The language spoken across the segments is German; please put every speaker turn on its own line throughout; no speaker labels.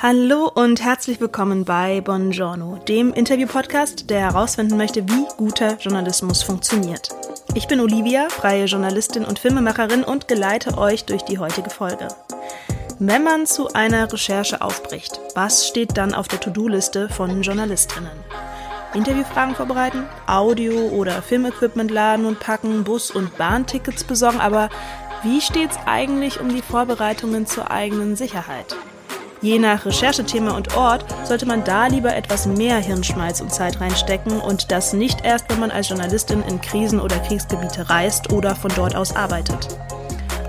Hallo und herzlich willkommen bei Buongiorno, dem Interview-Podcast, der herausfinden möchte, wie guter Journalismus funktioniert. Ich bin Olivia, freie Journalistin und Filmemacherin und geleite euch durch die heutige Folge. Wenn man zu einer Recherche aufbricht, was steht dann auf der To-Do-Liste von Journalistinnen? Interviewfragen vorbereiten, Audio- oder Filmequipment laden und packen, Bus- und Bahntickets besorgen, aber wie steht's eigentlich um die Vorbereitungen zur eigenen Sicherheit? Je nach Recherchethema und Ort sollte man da lieber etwas mehr Hirnschmalz und Zeit reinstecken und das nicht erst, wenn man als Journalistin in Krisen- oder Kriegsgebiete reist oder von dort aus arbeitet.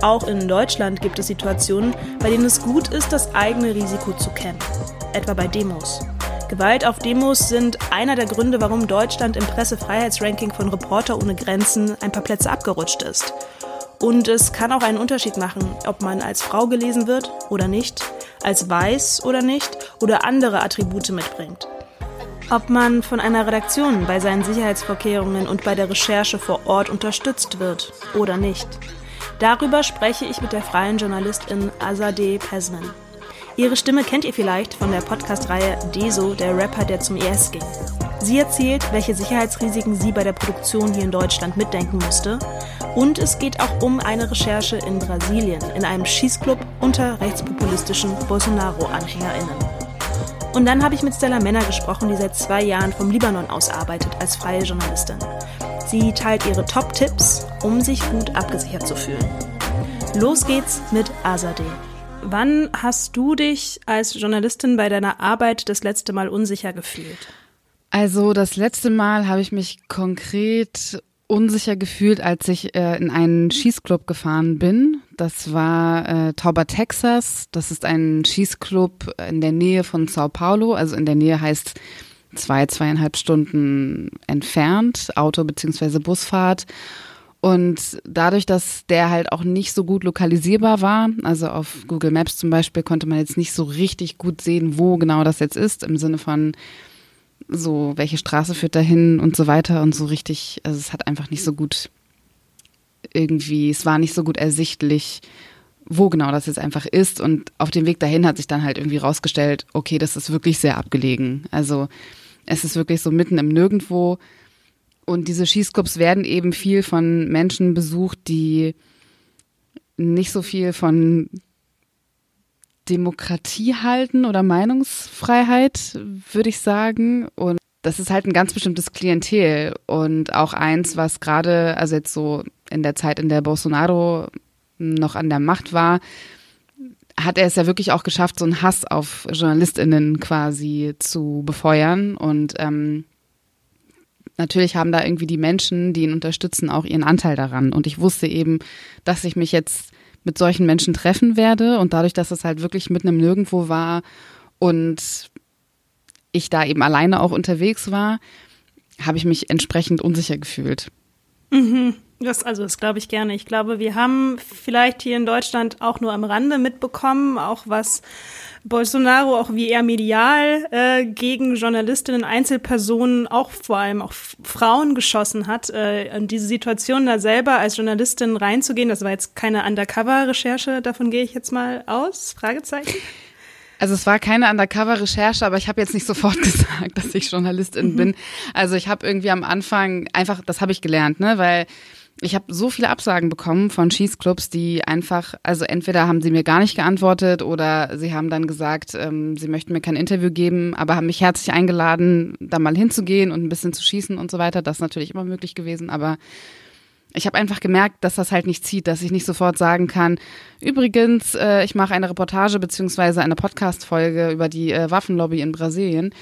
Auch in Deutschland gibt es Situationen, bei denen es gut ist, das eigene Risiko zu kennen. Etwa bei Demos. Gewalt auf Demos sind einer der Gründe, warum Deutschland im Pressefreiheitsranking von Reporter ohne Grenzen ein paar Plätze abgerutscht ist. Und es kann auch einen Unterschied machen, ob man als Frau gelesen wird oder nicht, als weiß oder nicht oder andere Attribute mitbringt. Ob man von einer Redaktion bei seinen Sicherheitsvorkehrungen und bei der Recherche vor Ort unterstützt wird oder nicht. Darüber spreche ich mit der freien Journalistin Azadeh Pesman. Ihre Stimme kennt ihr vielleicht von der Podcast-Reihe Deso, der Rapper, der zum IS ging. Sie erzählt, welche Sicherheitsrisiken sie bei der Produktion hier in Deutschland mitdenken musste und es geht auch um eine Recherche in Brasilien, in einem Schießclub unter rechtspopulistischen Bolsonaro-AnhängerInnen. Und dann habe ich mit Stella Männer gesprochen, die seit zwei Jahren vom Libanon aus arbeitet als freie Journalistin. Sie teilt ihre Top-Tipps, um sich gut abgesichert zu fühlen. Los geht's mit Azadeh. Wann hast du dich als Journalistin bei deiner Arbeit das letzte Mal unsicher gefühlt?
Also das letzte Mal habe ich mich konkret unsicher gefühlt, als ich äh, in einen Schießclub gefahren bin. Das war äh, Tauber, Texas. Das ist ein Schießclub in der Nähe von Sao Paulo. Also in der Nähe heißt zwei, zweieinhalb Stunden entfernt, Auto beziehungsweise Busfahrt. Und dadurch, dass der halt auch nicht so gut lokalisierbar war, also auf Google Maps zum Beispiel konnte man jetzt nicht so richtig gut sehen, wo genau das jetzt ist, im Sinne von, so, welche Straße führt dahin und so weiter und so richtig, also es hat einfach nicht so gut irgendwie, es war nicht so gut ersichtlich, wo genau das jetzt einfach ist und auf dem Weg dahin hat sich dann halt irgendwie rausgestellt, okay, das ist wirklich sehr abgelegen. Also es ist wirklich so mitten im Nirgendwo und diese Schießclubs werden eben viel von Menschen besucht, die nicht so viel von Demokratie halten oder Meinungsfreiheit, würde ich sagen. Und das ist halt ein ganz bestimmtes Klientel und auch eins, was gerade, also jetzt so in der Zeit, in der Bolsonaro noch an der Macht war, hat er es ja wirklich auch geschafft, so einen Hass auf JournalistInnen quasi zu befeuern. Und ähm, natürlich haben da irgendwie die Menschen, die ihn unterstützen, auch ihren Anteil daran. Und ich wusste eben, dass ich mich jetzt mit solchen Menschen treffen werde. Und dadurch, dass es halt wirklich mitten im Nirgendwo war und ich da eben alleine auch unterwegs war, habe ich mich entsprechend unsicher gefühlt.
Mhm. Das, also das glaube ich gerne. Ich glaube, wir haben vielleicht hier in Deutschland auch nur am Rande mitbekommen, auch was Bolsonaro, auch wie er medial äh, gegen Journalistinnen, Einzelpersonen, auch vor allem auch Frauen geschossen hat. Äh, in diese Situation da selber als Journalistin reinzugehen, das war jetzt keine Undercover-Recherche, davon gehe ich jetzt mal aus? Fragezeichen.
Also es war keine Undercover-Recherche, aber ich habe jetzt nicht sofort gesagt, dass ich Journalistin mhm. bin. Also ich habe irgendwie am Anfang einfach, das habe ich gelernt, ne, weil ich habe so viele Absagen bekommen von Schießclubs, die einfach, also entweder haben sie mir gar nicht geantwortet oder sie haben dann gesagt, ähm, sie möchten mir kein Interview geben, aber haben mich herzlich eingeladen, da mal hinzugehen und ein bisschen zu schießen und so weiter. Das ist natürlich immer möglich gewesen, aber ich habe einfach gemerkt, dass das halt nicht zieht, dass ich nicht sofort sagen kann, übrigens, äh, ich mache eine Reportage beziehungsweise eine Podcast-Folge über die äh, Waffenlobby in Brasilien.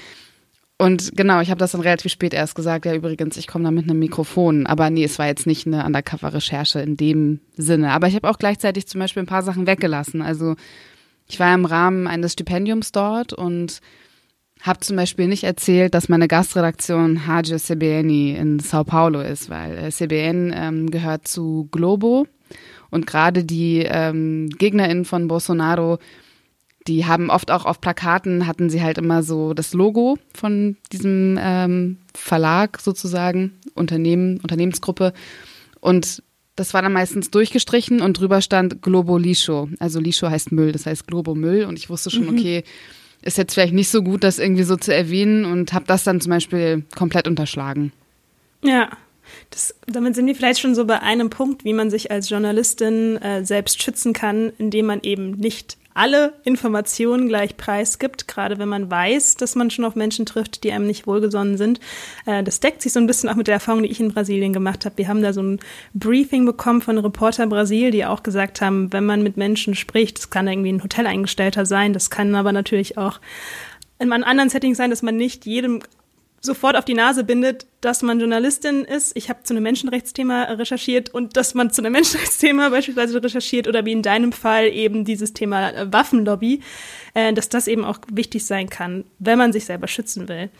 Und genau, ich habe das dann relativ spät erst gesagt, ja übrigens, ich komme da mit einem Mikrofon. Aber nee, es war jetzt nicht eine Undercover-Recherche in dem Sinne. Aber ich habe auch gleichzeitig zum Beispiel ein paar Sachen weggelassen. Also ich war im Rahmen eines Stipendiums dort und habe zum Beispiel nicht erzählt, dass meine Gastredaktion Hagio CBN in Sao Paulo ist, weil äh, CBN ähm, gehört zu Globo und gerade die ähm, GegnerInnen von Bolsonaro die haben oft auch auf Plakaten hatten sie halt immer so das Logo von diesem ähm, Verlag sozusagen, Unternehmen, Unternehmensgruppe. Und das war dann meistens durchgestrichen und drüber stand Globo Lisho. Also Lisho heißt Müll, das heißt Globo Müll. Und ich wusste schon, mhm. okay, ist jetzt vielleicht nicht so gut, das irgendwie so zu erwähnen und habe das dann zum Beispiel komplett unterschlagen.
Ja. Das, damit sind wir vielleicht schon so bei einem Punkt, wie man sich als Journalistin äh, selbst schützen kann, indem man eben nicht alle Informationen gleich preisgibt, gerade wenn man weiß, dass man schon auf Menschen trifft, die einem nicht wohlgesonnen sind. Äh, das deckt sich so ein bisschen auch mit der Erfahrung, die ich in Brasilien gemacht habe. Wir haben da so ein Briefing bekommen von Reporter Brasil, die auch gesagt haben, wenn man mit Menschen spricht, das kann irgendwie ein Hoteleingestellter sein, das kann aber natürlich auch in einem anderen Setting sein, dass man nicht jedem sofort auf die Nase bindet, dass man Journalistin ist. Ich habe zu einem Menschenrechtsthema recherchiert und dass man zu einem Menschenrechtsthema beispielsweise recherchiert oder wie in deinem Fall eben dieses Thema äh, Waffenlobby, äh, dass das eben auch wichtig sein kann, wenn man sich selber schützen will.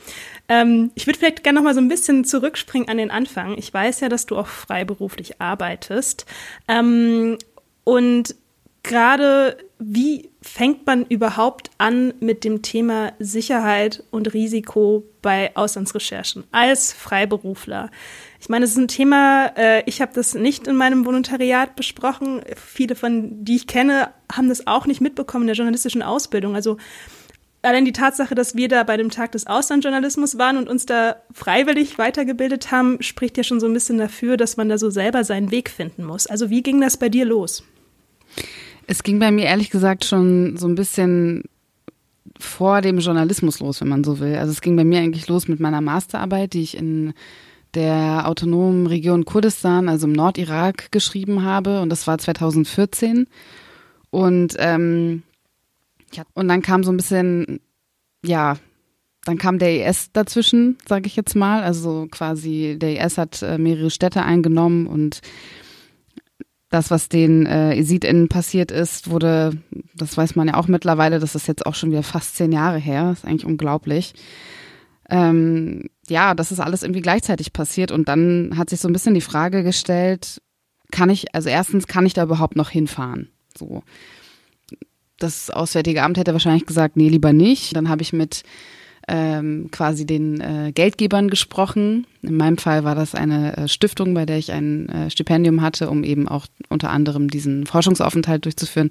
Ähm, ich würde vielleicht gerne noch mal so ein bisschen zurückspringen an den Anfang. Ich weiß ja, dass du auch freiberuflich arbeitest ähm, und gerade wie fängt man überhaupt an mit dem Thema Sicherheit und Risiko bei Auslandsrecherchen als Freiberufler? Ich meine, es ist ein Thema, äh, ich habe das nicht in meinem Volontariat besprochen. Viele von, die ich kenne, haben das auch nicht mitbekommen in der journalistischen Ausbildung. Also allein die Tatsache, dass wir da bei dem Tag des Auslandjournalismus waren und uns da freiwillig weitergebildet haben, spricht ja schon so ein bisschen dafür, dass man da so selber seinen Weg finden muss. Also wie ging das bei dir los?
Es ging bei mir ehrlich gesagt schon so ein bisschen vor dem Journalismus los, wenn man so will. Also es ging bei mir eigentlich los mit meiner Masterarbeit, die ich in der autonomen Region Kurdistan, also im Nordirak, geschrieben habe. Und das war 2014. Und, ähm, und dann kam so ein bisschen, ja, dann kam der IS dazwischen, sage ich jetzt mal. Also quasi der IS hat äh, mehrere Städte eingenommen und das, was den äh, ESIDInnen passiert ist, wurde, das weiß man ja auch mittlerweile, das ist jetzt auch schon wieder fast zehn Jahre her, ist eigentlich unglaublich. Ähm, ja, das ist alles irgendwie gleichzeitig passiert und dann hat sich so ein bisschen die Frage gestellt, kann ich, also erstens, kann ich da überhaupt noch hinfahren? So. Das Auswärtige Amt hätte wahrscheinlich gesagt, nee, lieber nicht. Dann habe ich mit ähm, quasi den äh, Geldgebern gesprochen. In meinem Fall war das eine äh, Stiftung, bei der ich ein äh, Stipendium hatte, um eben auch unter anderem diesen Forschungsaufenthalt durchzuführen.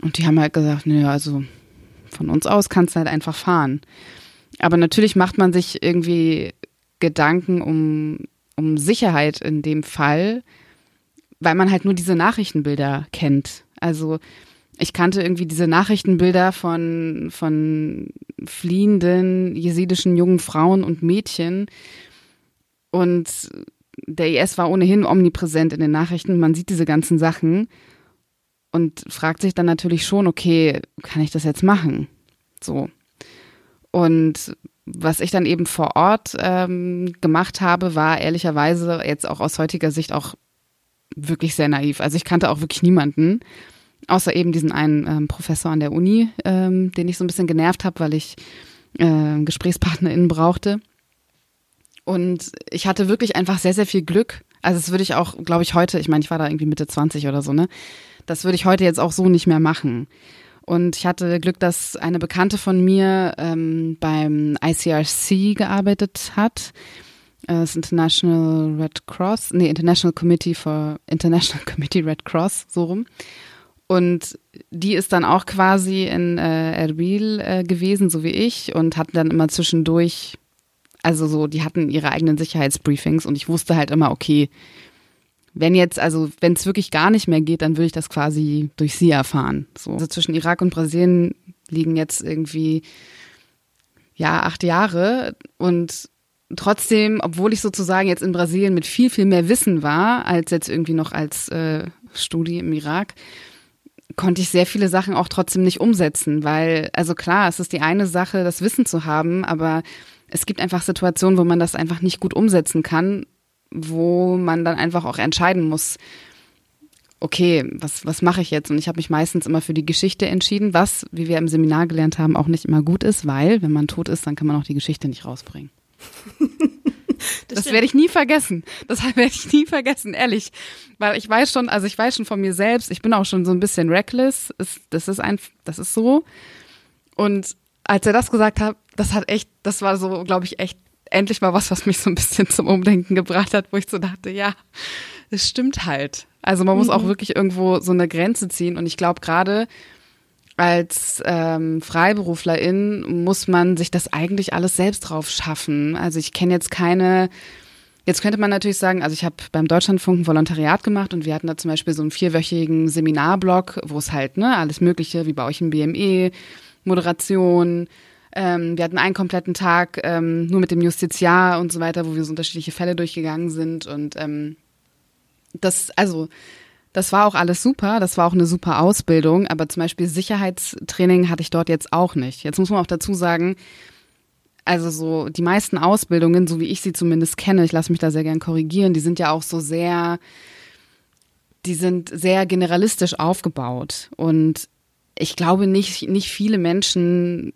Und die haben halt gesagt, naja, also von uns aus kannst du halt einfach fahren. Aber natürlich macht man sich irgendwie Gedanken um, um Sicherheit in dem Fall, weil man halt nur diese Nachrichtenbilder kennt. Also ich kannte irgendwie diese Nachrichtenbilder von, von fliehenden jesidischen jungen Frauen und Mädchen. Und der IS war ohnehin omnipräsent in den Nachrichten. Man sieht diese ganzen Sachen und fragt sich dann natürlich schon, okay, kann ich das jetzt machen? So. Und was ich dann eben vor Ort ähm, gemacht habe, war ehrlicherweise jetzt auch aus heutiger Sicht auch wirklich sehr naiv. Also ich kannte auch wirklich niemanden. Außer eben diesen einen ähm, Professor an der Uni, ähm, den ich so ein bisschen genervt habe, weil ich äh, GesprächspartnerInnen brauchte. Und ich hatte wirklich einfach sehr, sehr viel Glück. Also das würde ich auch, glaube ich, heute, ich meine, ich war da irgendwie Mitte 20 oder so, ne? Das würde ich heute jetzt auch so nicht mehr machen. Und ich hatte Glück, dass eine Bekannte von mir ähm, beim ICRC gearbeitet hat. Äh, das International Red Cross, nee, International Committee for International Committee Red Cross, so rum. Und die ist dann auch quasi in äh, Erbil äh, gewesen, so wie ich, und hatten dann immer zwischendurch, also so, die hatten ihre eigenen Sicherheitsbriefings und ich wusste halt immer, okay, wenn jetzt, also wenn es wirklich gar nicht mehr geht, dann würde ich das quasi durch sie erfahren. So. Also zwischen Irak und Brasilien liegen jetzt irgendwie ja acht Jahre und trotzdem, obwohl ich sozusagen jetzt in Brasilien mit viel viel mehr Wissen war als jetzt irgendwie noch als äh, Studie im Irak, konnte ich sehr viele Sachen auch trotzdem nicht umsetzen, weil, also klar, es ist die eine Sache, das Wissen zu haben, aber es gibt einfach Situationen, wo man das einfach nicht gut umsetzen kann, wo man dann einfach auch entscheiden muss, okay, was, was mache ich jetzt? Und ich habe mich meistens immer für die Geschichte entschieden, was, wie wir im Seminar gelernt haben, auch nicht immer gut ist, weil, wenn man tot ist, dann kann man auch die Geschichte nicht rausbringen. Das, das werde ich nie vergessen. Das werde ich nie vergessen, ehrlich. Weil ich weiß schon, also ich weiß schon von mir selbst, ich bin auch schon so ein bisschen reckless. Das ist ein, das ist so. Und als er das gesagt hat, das hat echt, das war so, glaube ich, echt endlich mal was, was mich so ein bisschen zum Umdenken gebracht hat, wo ich so dachte, ja, es stimmt halt. Also man muss mhm. auch wirklich irgendwo so eine Grenze ziehen. Und ich glaube gerade als ähm, Freiberuflerin muss man sich das eigentlich alles selbst drauf schaffen. Also ich kenne jetzt keine Jetzt könnte man natürlich sagen, also ich habe beim Deutschlandfunk ein Volontariat gemacht und wir hatten da zum Beispiel so einen vierwöchigen Seminarblock, wo es halt ne alles Mögliche wie bei euch im BME, Moderation, ähm, wir hatten einen kompletten Tag ähm, nur mit dem Justiziar und so weiter, wo wir so unterschiedliche Fälle durchgegangen sind und ähm, das also das war auch alles super, das war auch eine super Ausbildung, aber zum Beispiel Sicherheitstraining hatte ich dort jetzt auch nicht. Jetzt muss man auch dazu sagen, also so die meisten Ausbildungen, so wie ich sie zumindest kenne, ich lasse mich da sehr gern korrigieren, die sind ja auch so sehr, die sind sehr generalistisch aufgebaut. Und ich glaube nicht, nicht viele Menschen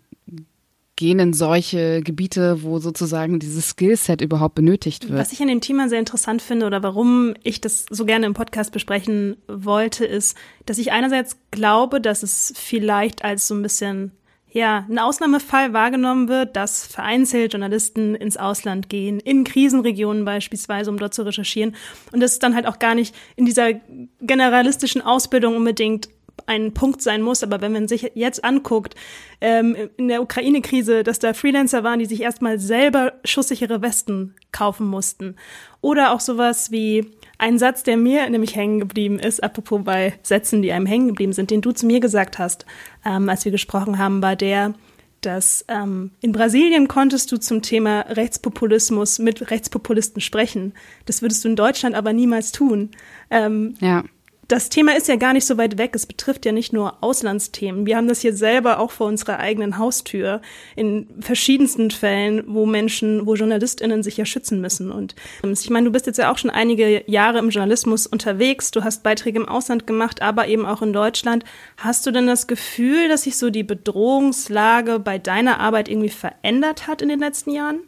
gehen in solche Gebiete, wo sozusagen dieses Skillset überhaupt benötigt wird.
Was ich an dem Thema sehr interessant finde oder warum ich das so gerne im Podcast besprechen wollte, ist, dass ich einerseits glaube, dass es vielleicht als so ein bisschen ja, ein Ausnahmefall wahrgenommen wird, dass vereinzelt Journalisten ins Ausland gehen, in Krisenregionen beispielsweise, um dort zu recherchieren. Und das dann halt auch gar nicht in dieser generalistischen Ausbildung unbedingt ein Punkt sein muss. Aber wenn man sich jetzt anguckt, ähm, in der Ukraine-Krise, dass da Freelancer waren, die sich erstmal selber schusssichere Westen kaufen mussten. Oder auch sowas wie ein Satz, der mir nämlich hängen geblieben ist, apropos bei Sätzen, die einem hängen geblieben sind, den du zu mir gesagt hast, ähm, als wir gesprochen haben, war der, dass ähm, in Brasilien konntest du zum Thema Rechtspopulismus mit Rechtspopulisten sprechen. Das würdest du in Deutschland aber niemals tun. Ähm, ja das Thema ist ja gar nicht so weit weg. Es betrifft ja nicht nur Auslandsthemen. Wir haben das hier selber auch vor unserer eigenen Haustür in verschiedensten Fällen, wo Menschen, wo JournalistInnen sich ja schützen müssen. Und ähm, ich meine, du bist jetzt ja auch schon einige Jahre im Journalismus unterwegs. Du hast Beiträge im Ausland gemacht, aber eben auch in Deutschland. Hast du denn das Gefühl, dass sich so die Bedrohungslage bei deiner Arbeit irgendwie verändert hat in den letzten Jahren?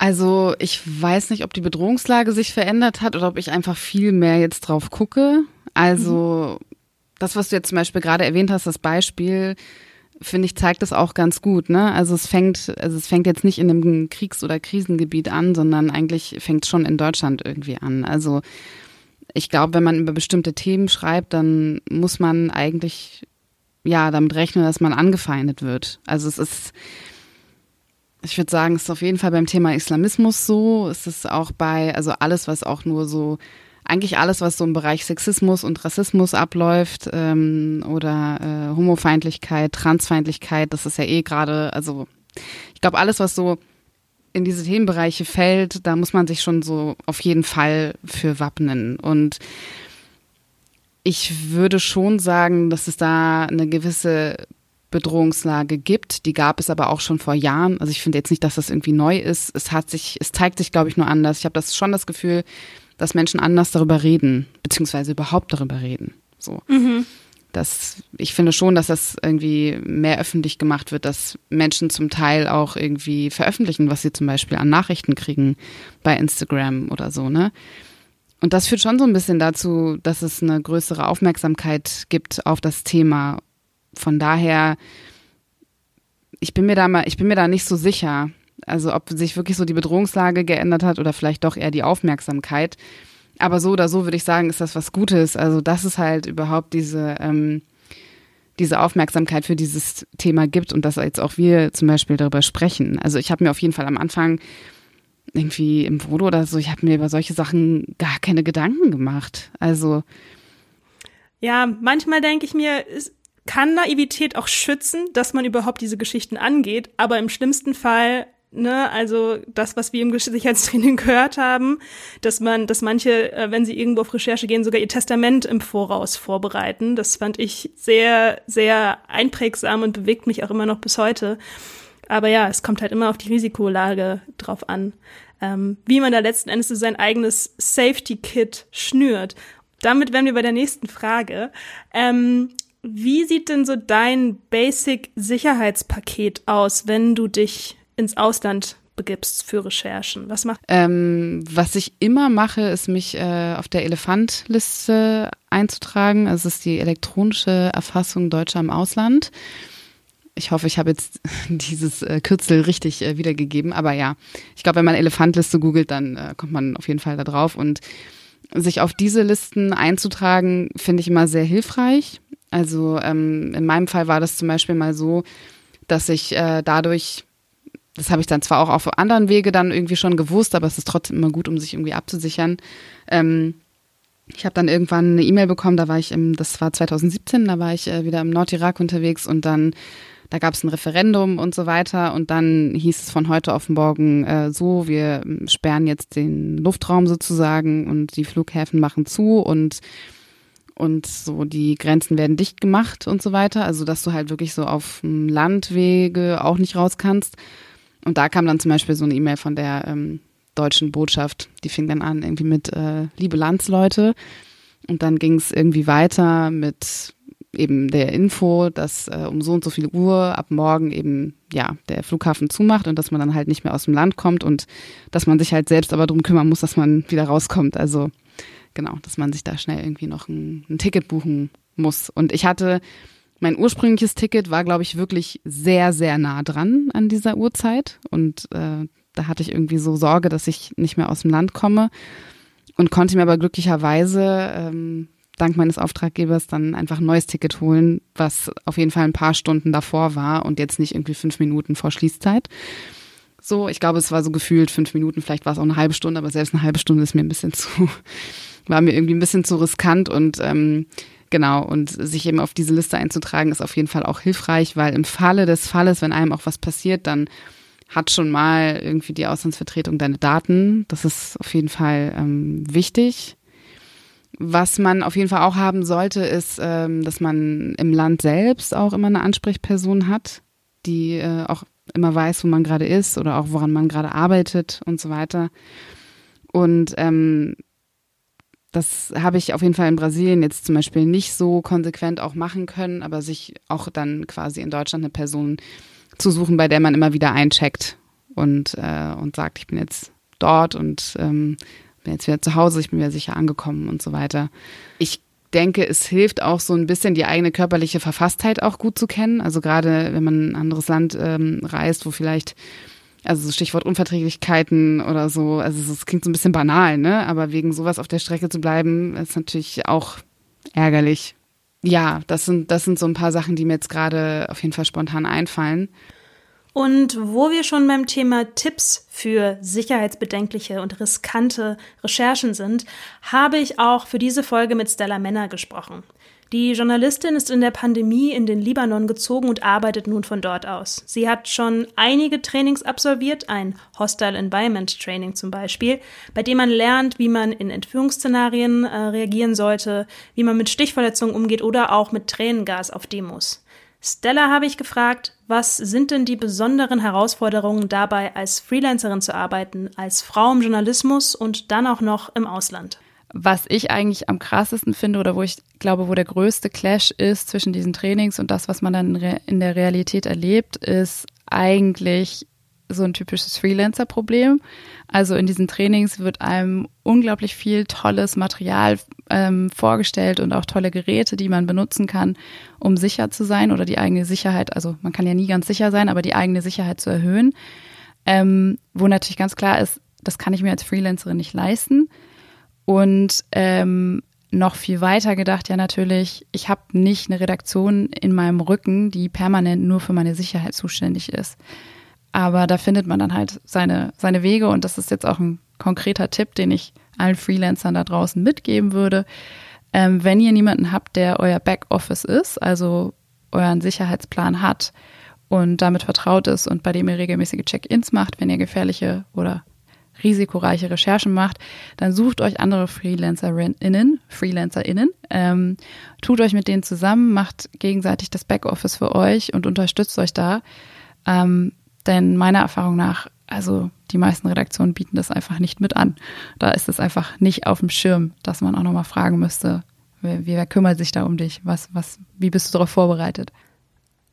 Also ich weiß nicht, ob die Bedrohungslage sich verändert hat oder ob ich einfach viel mehr jetzt drauf gucke. Also mhm. das, was du jetzt zum Beispiel gerade erwähnt hast, das Beispiel, finde ich, zeigt das auch ganz gut. Ne? Also es fängt, also es fängt jetzt nicht in einem Kriegs- oder Krisengebiet an, sondern eigentlich fängt es schon in Deutschland irgendwie an. Also ich glaube, wenn man über bestimmte Themen schreibt, dann muss man eigentlich ja damit rechnen, dass man angefeindet wird. Also es ist ich würde sagen, es ist auf jeden Fall beim Thema Islamismus so. Es ist auch bei, also alles, was auch nur so, eigentlich alles, was so im Bereich Sexismus und Rassismus abläuft ähm, oder äh, Homofeindlichkeit, Transfeindlichkeit, das ist ja eh gerade, also ich glaube, alles, was so in diese Themenbereiche fällt, da muss man sich schon so auf jeden Fall für wappnen. Und ich würde schon sagen, dass es da eine gewisse Bedrohungslage gibt. Die gab es aber auch schon vor Jahren. Also ich finde jetzt nicht, dass das irgendwie neu ist. Es hat sich, es zeigt sich, glaube ich, nur anders. Ich habe das schon das Gefühl, dass Menschen anders darüber reden, beziehungsweise überhaupt darüber reden. So. Mhm. Das, ich finde schon, dass das irgendwie mehr öffentlich gemacht wird, dass Menschen zum Teil auch irgendwie veröffentlichen, was sie zum Beispiel an Nachrichten kriegen bei Instagram oder so, ne? Und das führt schon so ein bisschen dazu, dass es eine größere Aufmerksamkeit gibt auf das Thema von daher, ich bin mir da mal, ich bin mir da nicht so sicher. Also ob sich wirklich so die Bedrohungslage geändert hat oder vielleicht doch eher die Aufmerksamkeit. Aber so oder so würde ich sagen, ist das was Gutes. Also dass es halt überhaupt diese ähm, diese Aufmerksamkeit für dieses Thema gibt und dass jetzt auch wir zum Beispiel darüber sprechen. Also ich habe mir auf jeden Fall am Anfang irgendwie im Vodo oder so, ich habe mir über solche Sachen gar keine Gedanken gemacht. Also
ja, manchmal denke ich mir, ist, kann Naivität auch schützen, dass man überhaupt diese Geschichten angeht, aber im schlimmsten Fall Ne, also das, was wir im Sicherheitstraining gehört haben, dass man, dass manche, äh, wenn sie irgendwo auf Recherche gehen, sogar ihr Testament im Voraus vorbereiten. Das fand ich sehr, sehr einprägsam und bewegt mich auch immer noch bis heute. Aber ja, es kommt halt immer auf die Risikolage drauf an, ähm, wie man da letzten Endes so sein eigenes Safety Kit schnürt. Damit wären wir bei der nächsten Frage. Ähm, wie sieht denn so dein Basic-Sicherheitspaket aus, wenn du dich ins Ausland begibst für Recherchen? Was machst
ähm, Was ich immer mache, ist mich äh, auf der Elefantliste einzutragen. Es ist die elektronische Erfassung Deutscher im Ausland. Ich hoffe, ich habe jetzt dieses äh, Kürzel richtig äh, wiedergegeben. Aber ja, ich glaube, wenn man Elefantliste googelt, dann äh, kommt man auf jeden Fall da drauf. Und sich auf diese Listen einzutragen, finde ich immer sehr hilfreich. Also ähm, in meinem Fall war das zum Beispiel mal so, dass ich äh, dadurch, das habe ich dann zwar auch auf anderen Wege dann irgendwie schon gewusst, aber es ist trotzdem immer gut, um sich irgendwie abzusichern. Ähm, ich habe dann irgendwann eine E-Mail bekommen, da war ich im, das war 2017, da war ich äh, wieder im Nordirak unterwegs und dann da gab es ein Referendum und so weiter. Und dann hieß es von heute auf morgen äh, so, wir sperren jetzt den Luftraum sozusagen und die Flughäfen machen zu und und so die Grenzen werden dicht gemacht und so weiter, also dass du halt wirklich so auf Landwege auch nicht raus kannst. Und da kam dann zum Beispiel so eine E-Mail von der ähm, deutschen Botschaft, die fing dann an irgendwie mit äh, liebe Landsleute. Und dann ging es irgendwie weiter mit eben der Info, dass äh, um so und so viel Uhr ab morgen eben ja der Flughafen zumacht und dass man dann halt nicht mehr aus dem Land kommt und dass man sich halt selbst aber darum kümmern muss, dass man wieder rauskommt. Also genau, dass man sich da schnell irgendwie noch ein, ein Ticket buchen muss. Und ich hatte mein ursprüngliches Ticket war, glaube ich, wirklich sehr, sehr nah dran an dieser Uhrzeit. Und äh, da hatte ich irgendwie so Sorge, dass ich nicht mehr aus dem Land komme. Und konnte mir aber glücklicherweise ähm, dank meines Auftraggebers dann einfach ein neues Ticket holen, was auf jeden Fall ein paar Stunden davor war und jetzt nicht irgendwie fünf Minuten vor Schließzeit. So, ich glaube, es war so gefühlt fünf Minuten, vielleicht war es auch eine halbe Stunde, aber selbst eine halbe Stunde ist mir ein bisschen zu, war mir irgendwie ein bisschen zu riskant und ähm, genau, und sich eben auf diese Liste einzutragen, ist auf jeden Fall auch hilfreich, weil im Falle des Falles, wenn einem auch was passiert, dann hat schon mal irgendwie die Auslandsvertretung deine Daten. Das ist auf jeden Fall ähm, wichtig. Was man auf jeden Fall auch haben sollte, ist, ähm, dass man im Land selbst auch immer eine Ansprechperson hat, die äh, auch immer weiß, wo man gerade ist oder auch woran man gerade arbeitet und so weiter. Und ähm, das habe ich auf jeden Fall in Brasilien jetzt zum Beispiel nicht so konsequent auch machen können, aber sich auch dann quasi in Deutschland eine Person zu suchen, bei der man immer wieder eincheckt und, äh, und sagt, ich bin jetzt dort und ähm, bin jetzt wieder zu Hause, ich bin wieder sicher angekommen und so weiter. Ich denke, es hilft auch so ein bisschen die eigene körperliche Verfasstheit auch gut zu kennen. Also gerade wenn man in ein anderes Land ähm, reist, wo vielleicht, also so Stichwort Unverträglichkeiten oder so, also es klingt so ein bisschen banal, ne? Aber wegen sowas auf der Strecke zu bleiben, ist natürlich auch ärgerlich. Ja, das sind, das sind so ein paar Sachen, die mir jetzt gerade auf jeden Fall spontan einfallen.
Und wo wir schon beim Thema Tipps für sicherheitsbedenkliche und riskante Recherchen sind, habe ich auch für diese Folge mit Stella Männer gesprochen. Die Journalistin ist in der Pandemie in den Libanon gezogen und arbeitet nun von dort aus. Sie hat schon einige Trainings absolviert, ein Hostile Environment Training zum Beispiel, bei dem man lernt, wie man in Entführungsszenarien äh, reagieren sollte, wie man mit Stichverletzungen umgeht oder auch mit Tränengas auf Demos. Stella habe ich gefragt, was sind denn die besonderen Herausforderungen dabei, als Freelancerin zu arbeiten, als Frau im Journalismus und dann auch noch im Ausland?
Was ich eigentlich am krassesten finde oder wo ich glaube, wo der größte Clash ist zwischen diesen Trainings und das, was man dann in der Realität erlebt, ist eigentlich so ein typisches Freelancer-Problem. Also in diesen Trainings wird einem unglaublich viel tolles Material ähm, vorgestellt und auch tolle Geräte, die man benutzen kann, um sicher zu sein oder die eigene Sicherheit, also man kann ja nie ganz sicher sein, aber die eigene Sicherheit zu erhöhen. Ähm, wo natürlich ganz klar ist, das kann ich mir als Freelancerin nicht leisten. Und ähm, noch viel weiter gedacht ja natürlich, ich habe nicht eine Redaktion in meinem Rücken, die permanent nur für meine Sicherheit zuständig ist. Aber da findet man dann halt seine, seine Wege und das ist jetzt auch ein konkreter Tipp, den ich allen Freelancern da draußen mitgeben würde. Ähm, wenn ihr niemanden habt, der euer Backoffice ist, also euren Sicherheitsplan hat und damit vertraut ist und bei dem ihr regelmäßige Check-ins macht, wenn ihr gefährliche oder risikoreiche Recherchen macht, dann sucht euch andere FreelancerInnen, FreelancerInnen, ähm, tut euch mit denen zusammen, macht gegenseitig das Backoffice für euch und unterstützt euch da. Ähm, denn meiner Erfahrung nach, also die meisten Redaktionen bieten das einfach nicht mit an. Da ist es einfach nicht auf dem Schirm, dass man auch nochmal fragen müsste, wer, wer kümmert sich da um dich? Was, was, wie bist du darauf vorbereitet?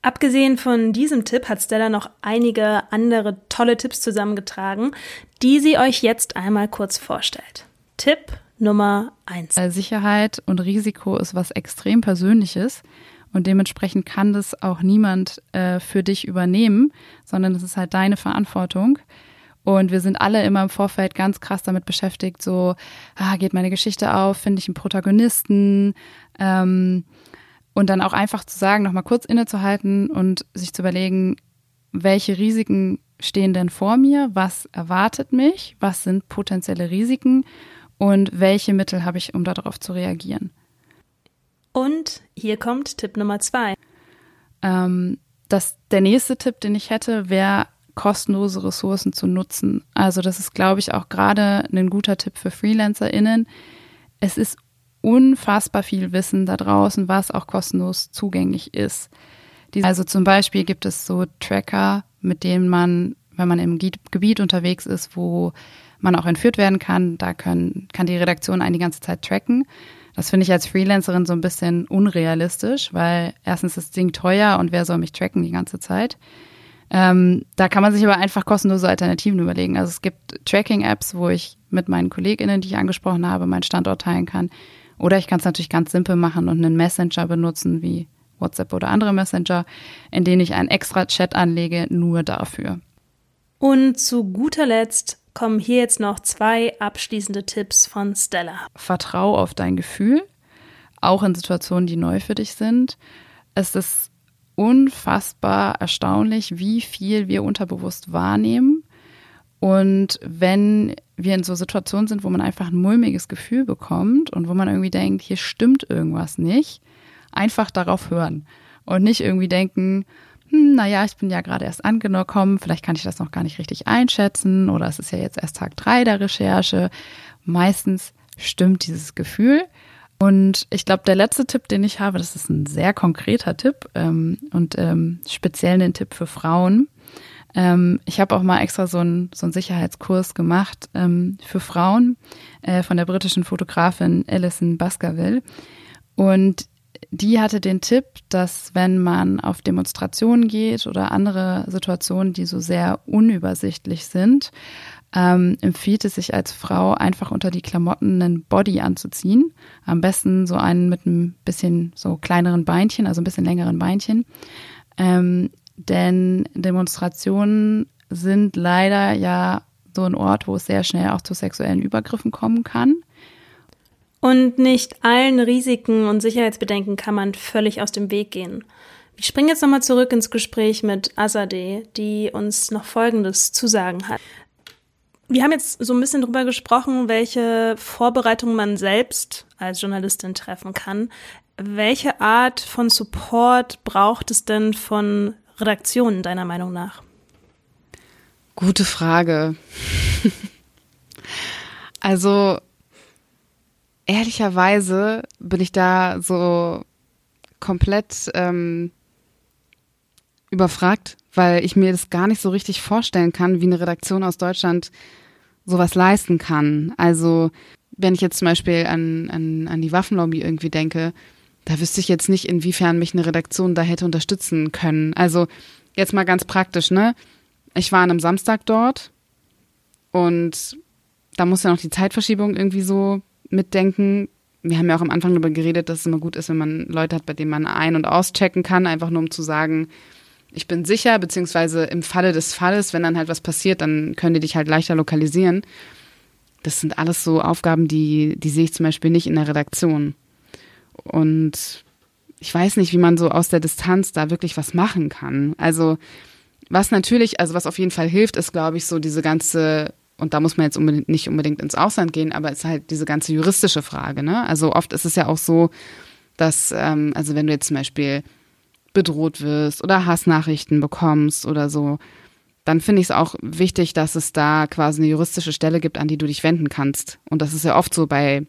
Abgesehen von diesem Tipp hat Stella noch einige andere tolle Tipps zusammengetragen, die sie euch jetzt einmal kurz vorstellt. Tipp Nummer eins:
Sicherheit und Risiko ist was extrem Persönliches. Und dementsprechend kann das auch niemand äh, für dich übernehmen, sondern es ist halt deine Verantwortung. Und wir sind alle immer im Vorfeld ganz krass damit beschäftigt, so, ah, geht meine Geschichte auf, finde ich einen Protagonisten, ähm, und dann auch einfach zu sagen, nochmal kurz innezuhalten und sich zu überlegen, welche Risiken stehen denn vor mir, was erwartet mich, was sind potenzielle Risiken und welche Mittel habe ich, um darauf zu reagieren.
Und hier kommt Tipp Nummer zwei.
Ähm, das, der nächste Tipp, den ich hätte, wäre kostenlose Ressourcen zu nutzen. Also das ist, glaube ich, auch gerade ein guter Tipp für FreelancerInnen. Es ist unfassbar viel Wissen da draußen, was auch kostenlos zugänglich ist. Also zum Beispiel gibt es so Tracker, mit denen man, wenn man im Gebiet unterwegs ist, wo man auch entführt werden kann, da können, kann die Redaktion einen die ganze Zeit tracken. Das finde ich als Freelancerin so ein bisschen unrealistisch, weil erstens ist das Ding teuer und wer soll mich tracken die ganze Zeit? Ähm, da kann man sich aber einfach kostenlose Alternativen überlegen. Also es gibt Tracking-Apps, wo ich mit meinen KollegInnen, die ich angesprochen habe, meinen Standort teilen kann. Oder ich kann es natürlich ganz simpel machen und einen Messenger benutzen, wie WhatsApp oder andere Messenger, in denen ich einen extra Chat anlege, nur dafür.
Und zu guter Letzt kommen hier jetzt noch zwei abschließende Tipps von Stella.
Vertrau auf dein Gefühl, auch in Situationen, die neu für dich sind. Es ist unfassbar erstaunlich, wie viel wir unterbewusst wahrnehmen. Und wenn wir in so Situationen sind, wo man einfach ein mulmiges Gefühl bekommt und wo man irgendwie denkt, hier stimmt irgendwas nicht, einfach darauf hören und nicht irgendwie denken, hm, naja, ich bin ja gerade erst angekommen, vielleicht kann ich das noch gar nicht richtig einschätzen oder es ist ja jetzt erst Tag drei der Recherche. Meistens stimmt dieses Gefühl. Und ich glaube, der letzte Tipp, den ich habe, das ist ein sehr konkreter Tipp ähm, und ähm, speziell ein Tipp für Frauen. Ähm, ich habe auch mal extra so einen so Sicherheitskurs gemacht ähm, für Frauen äh, von der britischen Fotografin Alison Baskerville. Und die hatte den Tipp, dass wenn man auf Demonstrationen geht oder andere Situationen, die so sehr unübersichtlich sind, ähm, empfiehlt es sich als Frau einfach unter die Klamotten einen Body anzuziehen. Am besten so einen mit ein bisschen so kleineren Beinchen, also ein bisschen längeren Beinchen. Ähm, denn Demonstrationen sind leider ja so ein Ort, wo es sehr schnell auch zu sexuellen Übergriffen kommen kann.
Und nicht allen Risiken und Sicherheitsbedenken kann man völlig aus dem Weg gehen. Ich springe jetzt nochmal zurück ins Gespräch mit Azadeh, die uns noch Folgendes zu sagen hat. Wir haben jetzt so ein bisschen drüber gesprochen, welche Vorbereitungen man selbst als Journalistin treffen kann. Welche Art von Support braucht es denn von Redaktionen deiner Meinung nach?
Gute Frage. also ehrlicherweise bin ich da so komplett ähm, überfragt, weil ich mir das gar nicht so richtig vorstellen kann, wie eine Redaktion aus Deutschland sowas leisten kann. Also wenn ich jetzt zum Beispiel an, an, an die Waffenlobby irgendwie denke, da wüsste ich jetzt nicht, inwiefern mich eine Redaktion da hätte unterstützen können. Also jetzt mal ganz praktisch, ne? Ich war an einem Samstag dort und da muss ja noch die Zeitverschiebung irgendwie so mitdenken. Wir haben ja auch am Anfang darüber geredet, dass es immer gut ist, wenn man Leute hat, bei denen man ein- und auschecken kann, einfach nur um zu sagen, ich bin sicher, beziehungsweise im Falle des Falles, wenn dann halt was passiert, dann können die dich halt leichter lokalisieren. Das sind alles so Aufgaben, die, die sehe ich zum Beispiel nicht in der Redaktion. Und ich weiß nicht, wie man so aus der Distanz da wirklich was machen kann. Also was natürlich, also was auf jeden Fall hilft, ist, glaube ich, so diese ganze und da muss man jetzt unbedingt, nicht unbedingt ins Ausland gehen, aber es ist halt diese ganze juristische Frage. Ne? Also oft ist es ja auch so, dass, ähm, also wenn du jetzt zum Beispiel bedroht wirst oder Hassnachrichten bekommst oder so, dann finde ich es auch wichtig, dass es da quasi eine juristische Stelle gibt, an die du dich wenden kannst. Und das ist ja oft so bei,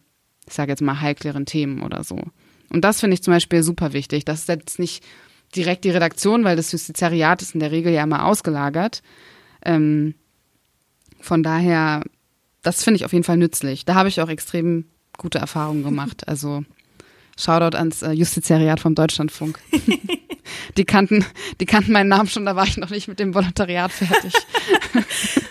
ich sage jetzt mal, heikleren Themen oder so. Und das finde ich zum Beispiel super wichtig. Das ist jetzt nicht direkt die Redaktion, weil das Justiziariat ist in der Regel ja immer ausgelagert. Ähm, von daher, das finde ich auf jeden Fall nützlich. Da habe ich auch extrem gute Erfahrungen gemacht. Also Shoutout ans äh, Justiziariat vom Deutschlandfunk. die kannten, die kannten meinen Namen schon, da war ich noch nicht mit dem Volontariat fertig.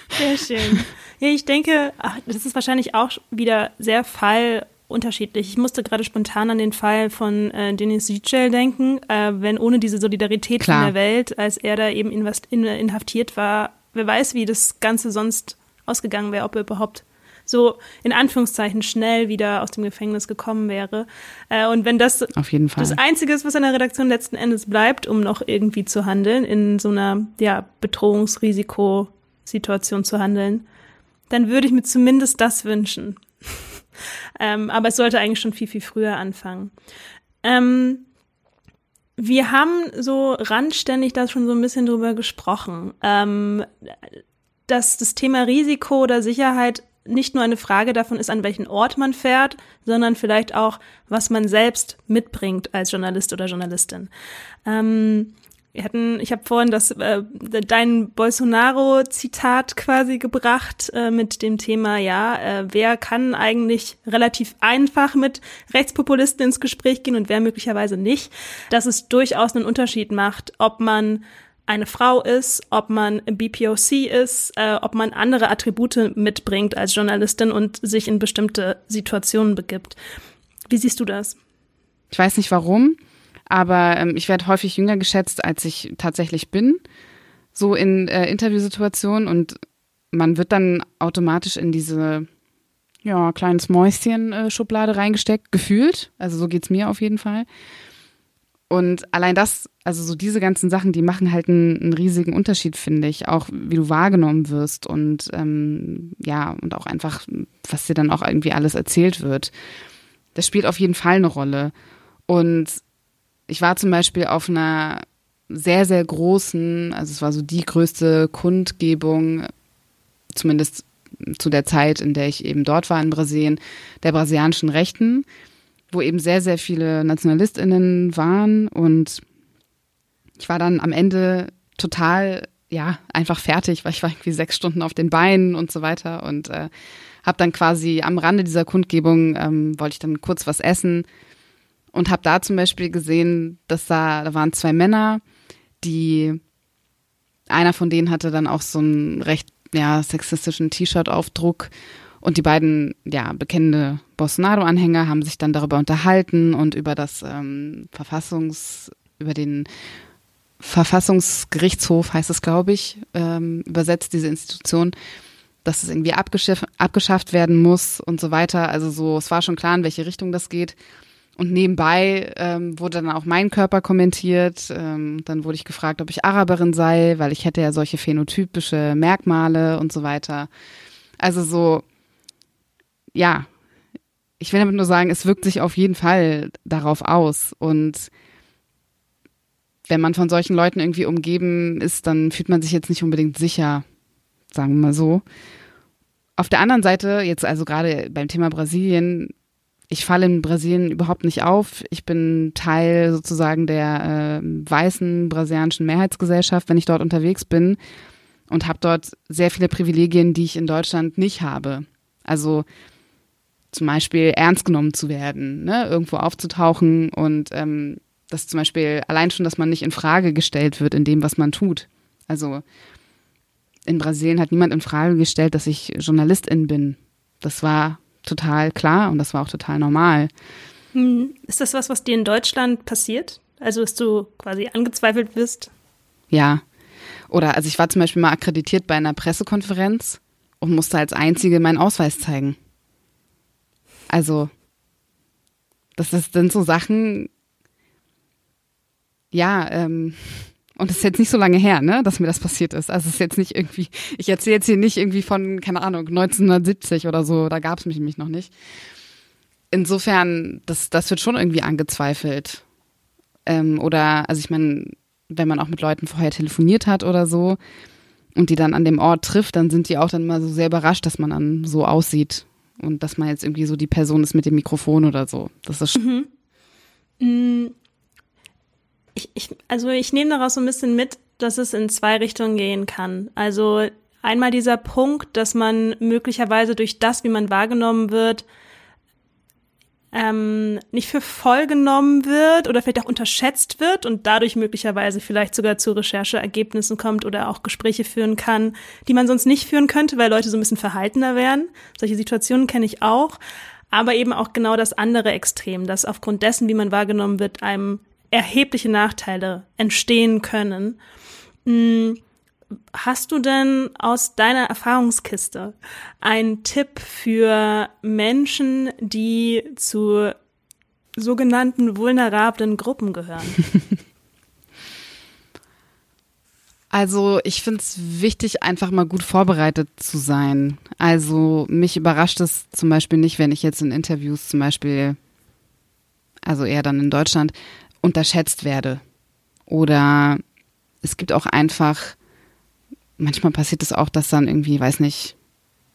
Sehr schön. Ja, ich denke, ach, das ist wahrscheinlich auch wieder sehr fallunterschiedlich. Ich musste gerade spontan an den Fall von äh, Denis Yücel denken, äh, wenn ohne diese Solidarität Klar. in der Welt, als er da eben inhaftiert war, wer weiß, wie das Ganze sonst ausgegangen wäre, ob er überhaupt so in Anführungszeichen schnell wieder aus dem Gefängnis gekommen wäre. Äh, und wenn das das Einzige ist, was an der Redaktion letzten Endes bleibt, um noch irgendwie zu handeln, in so einer ja, Bedrohungsrisikosituation zu handeln, dann würde ich mir zumindest das wünschen. ähm, aber es sollte eigentlich schon viel, viel früher anfangen. Ähm, wir haben so randständig da schon so ein bisschen drüber gesprochen, ähm, dass das Thema Risiko oder Sicherheit nicht nur eine Frage davon ist, an welchen Ort man fährt, sondern vielleicht auch, was man selbst mitbringt als Journalist oder Journalistin. Ähm, wir hatten, ich habe vorhin das äh, dein Bolsonaro-Zitat quasi gebracht äh, mit dem Thema, ja, äh, wer kann eigentlich relativ einfach mit Rechtspopulisten ins Gespräch gehen und wer möglicherweise nicht, dass es durchaus einen Unterschied macht, ob man eine Frau ist, ob man BPOC ist, äh, ob man andere Attribute mitbringt als Journalistin und sich in bestimmte Situationen begibt. Wie siehst du das?
Ich weiß nicht warum, aber ähm, ich werde häufig jünger geschätzt, als ich tatsächlich bin, so in äh, Interviewsituationen und man wird dann automatisch in diese ja, kleines Mäuschen-Schublade reingesteckt, gefühlt. Also so geht's mir auf jeden Fall. Und allein das, also so diese ganzen Sachen, die machen halt einen, einen riesigen Unterschied, finde ich. Auch wie du wahrgenommen wirst und ähm, ja, und auch einfach, was dir dann auch irgendwie alles erzählt wird. Das spielt auf jeden Fall eine Rolle. Und ich war zum Beispiel auf einer sehr, sehr großen, also es war so die größte Kundgebung, zumindest zu der Zeit, in der ich eben dort war in Brasilien, der brasilianischen Rechten wo eben sehr, sehr viele NationalistInnen waren. Und ich war dann am Ende total, ja, einfach fertig, weil ich war irgendwie sechs Stunden auf den Beinen und so weiter. Und äh, habe dann quasi am Rande dieser Kundgebung, ähm, wollte ich dann kurz was essen und habe da zum Beispiel gesehen, dass da, da waren zwei Männer, die, einer von denen hatte dann auch so einen recht, ja, sexistischen T-Shirt-Aufdruck und die beiden, ja, bekennende Bolsonaro-Anhänger haben sich dann darüber unterhalten und über das ähm, Verfassungs, über den Verfassungsgerichtshof heißt es, glaube ich, ähm, übersetzt diese Institution, dass es irgendwie abgeschaff, abgeschafft werden muss und so weiter. Also so, es war schon klar, in welche Richtung das geht. Und nebenbei ähm, wurde dann auch mein Körper kommentiert. Ähm, dann wurde ich gefragt, ob ich Araberin sei, weil ich hätte ja solche phänotypische Merkmale und so weiter. Also so, ja, ich will damit nur sagen, es wirkt sich auf jeden Fall darauf aus. Und wenn man von solchen Leuten irgendwie umgeben ist, dann fühlt man sich jetzt nicht unbedingt sicher, sagen wir mal so. Auf der anderen Seite, jetzt also gerade beim Thema Brasilien, ich falle in Brasilien überhaupt nicht auf. Ich bin Teil sozusagen der äh, weißen brasilianischen Mehrheitsgesellschaft, wenn ich dort unterwegs bin und habe dort sehr viele Privilegien, die ich in Deutschland nicht habe. Also zum Beispiel ernst genommen zu werden, ne? irgendwo aufzutauchen und ähm, das zum Beispiel allein schon, dass man nicht in Frage gestellt wird in dem, was man tut. Also in Brasilien hat niemand in Frage gestellt, dass ich Journalistin bin. Das war total klar und das war auch total normal.
Hm. Ist das was, was dir in Deutschland passiert? Also, dass du quasi angezweifelt wirst?
Ja. Oder, also ich war zum Beispiel mal akkreditiert bei einer Pressekonferenz und musste als Einzige meinen Ausweis zeigen. Also, das, sind so Sachen, ja, ähm, und das ist jetzt nicht so lange her, ne, dass mir das passiert ist. Also es ist jetzt nicht irgendwie, ich erzähle jetzt hier nicht irgendwie von, keine Ahnung, 1970 oder so, da gab es mich nämlich noch nicht. Insofern, das, das wird schon irgendwie angezweifelt. Ähm, oder, also ich meine, wenn man auch mit Leuten vorher telefoniert hat oder so und die dann an dem Ort trifft, dann sind die auch dann immer so sehr überrascht, dass man dann so aussieht und dass man jetzt irgendwie so die Person ist mit dem Mikrofon oder so. Das ist mhm.
Mm. ich, ich, also ich nehme daraus so ein bisschen mit, dass es in zwei Richtungen gehen kann. Also einmal dieser Punkt, dass man möglicherweise durch das, wie man wahrgenommen wird, ähm, nicht für voll genommen wird oder vielleicht auch unterschätzt wird und dadurch möglicherweise vielleicht sogar zu Rechercheergebnissen kommt oder auch Gespräche führen kann, die man sonst nicht führen könnte, weil Leute so ein bisschen verhaltener wären. Solche Situationen kenne ich auch. Aber eben auch genau das andere Extrem, dass aufgrund dessen, wie man wahrgenommen wird, einem erhebliche Nachteile entstehen können. Mm, Hast du denn aus deiner Erfahrungskiste einen Tipp für Menschen, die zu sogenannten vulnerablen Gruppen gehören?
Also ich finde es wichtig, einfach mal gut vorbereitet zu sein. Also mich überrascht es zum Beispiel nicht, wenn ich jetzt in Interviews zum Beispiel, also eher dann in Deutschland, unterschätzt werde. Oder es gibt auch einfach, manchmal passiert es auch, dass dann irgendwie, weiß nicht,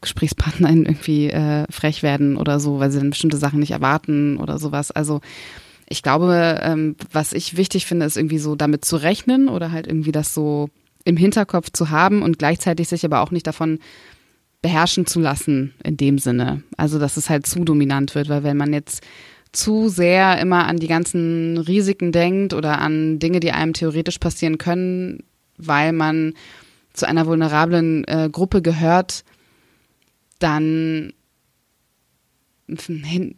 GesprächspartnerInnen irgendwie äh, frech werden oder so, weil sie dann bestimmte Sachen nicht erwarten oder sowas. Also ich glaube, ähm, was ich wichtig finde, ist irgendwie so damit zu rechnen oder halt irgendwie das so im Hinterkopf zu haben und gleichzeitig sich aber auch nicht davon beherrschen zu lassen in dem Sinne. Also dass es halt zu dominant wird, weil wenn man jetzt zu sehr immer an die ganzen Risiken denkt oder an Dinge, die einem theoretisch passieren können, weil man zu einer vulnerablen äh, Gruppe gehört, dann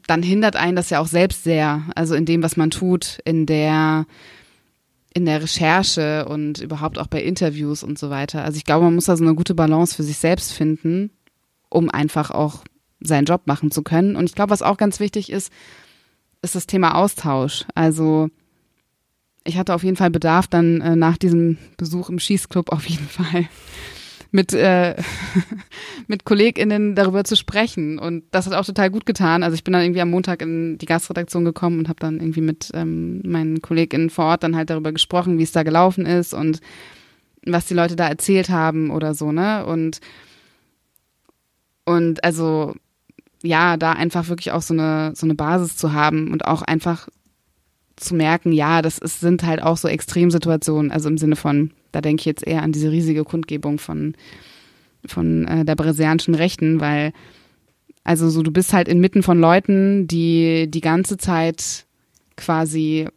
dann hindert einen das ja auch selbst sehr, also in dem, was man tut, in der in der Recherche und überhaupt auch bei Interviews und so weiter. Also ich glaube, man muss da so eine gute Balance für sich selbst finden, um einfach auch seinen Job machen zu können. Und ich glaube, was auch ganz wichtig ist, ist das Thema Austausch. Also ich hatte auf jeden Fall Bedarf, dann äh, nach diesem Besuch im Schießclub auf jeden Fall mit, äh, mit KollegInnen darüber zu sprechen. Und das hat auch total gut getan. Also ich bin dann irgendwie am Montag in die Gastredaktion gekommen und habe dann irgendwie mit ähm, meinen KollegInnen vor Ort dann halt darüber gesprochen, wie es da gelaufen ist und was die Leute da erzählt haben oder so, ne? Und, und also ja, da einfach wirklich auch so eine, so eine Basis zu haben und auch einfach zu merken, ja, das ist, sind halt auch so Extremsituationen, also im Sinne von, da denke ich jetzt eher an diese riesige Kundgebung von, von äh, der brasilianischen Rechten, weil, also so, du bist halt inmitten von Leuten, die die ganze Zeit quasi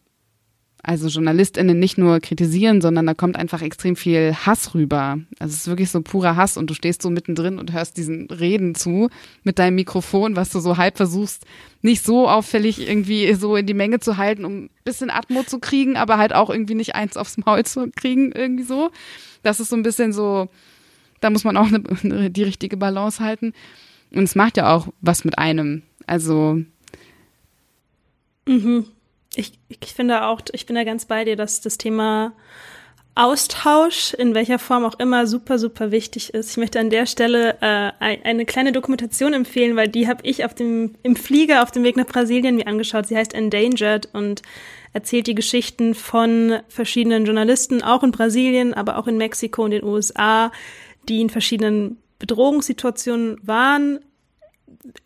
also JournalistInnen nicht nur kritisieren, sondern da kommt einfach extrem viel Hass rüber. Also es ist wirklich so purer Hass und du stehst so mittendrin und hörst diesen Reden zu mit deinem Mikrofon, was du so halb versuchst, nicht so auffällig irgendwie so in die Menge zu halten, um ein bisschen Atmo zu kriegen, aber halt auch irgendwie nicht eins aufs Maul zu kriegen, irgendwie so. Das ist so ein bisschen so, da muss man auch eine, die richtige Balance halten. Und es macht ja auch was mit einem. Also.
Mhm ich, ich finde auch, ich bin da ganz bei dir, dass das Thema Austausch, in welcher Form auch immer, super, super wichtig ist. Ich möchte an der Stelle äh, eine kleine Dokumentation empfehlen, weil die habe ich auf dem, im Flieger auf dem Weg nach Brasilien mir angeschaut. Sie heißt Endangered und erzählt die Geschichten von verschiedenen Journalisten, auch in Brasilien, aber auch in Mexiko und den USA, die in verschiedenen Bedrohungssituationen waren,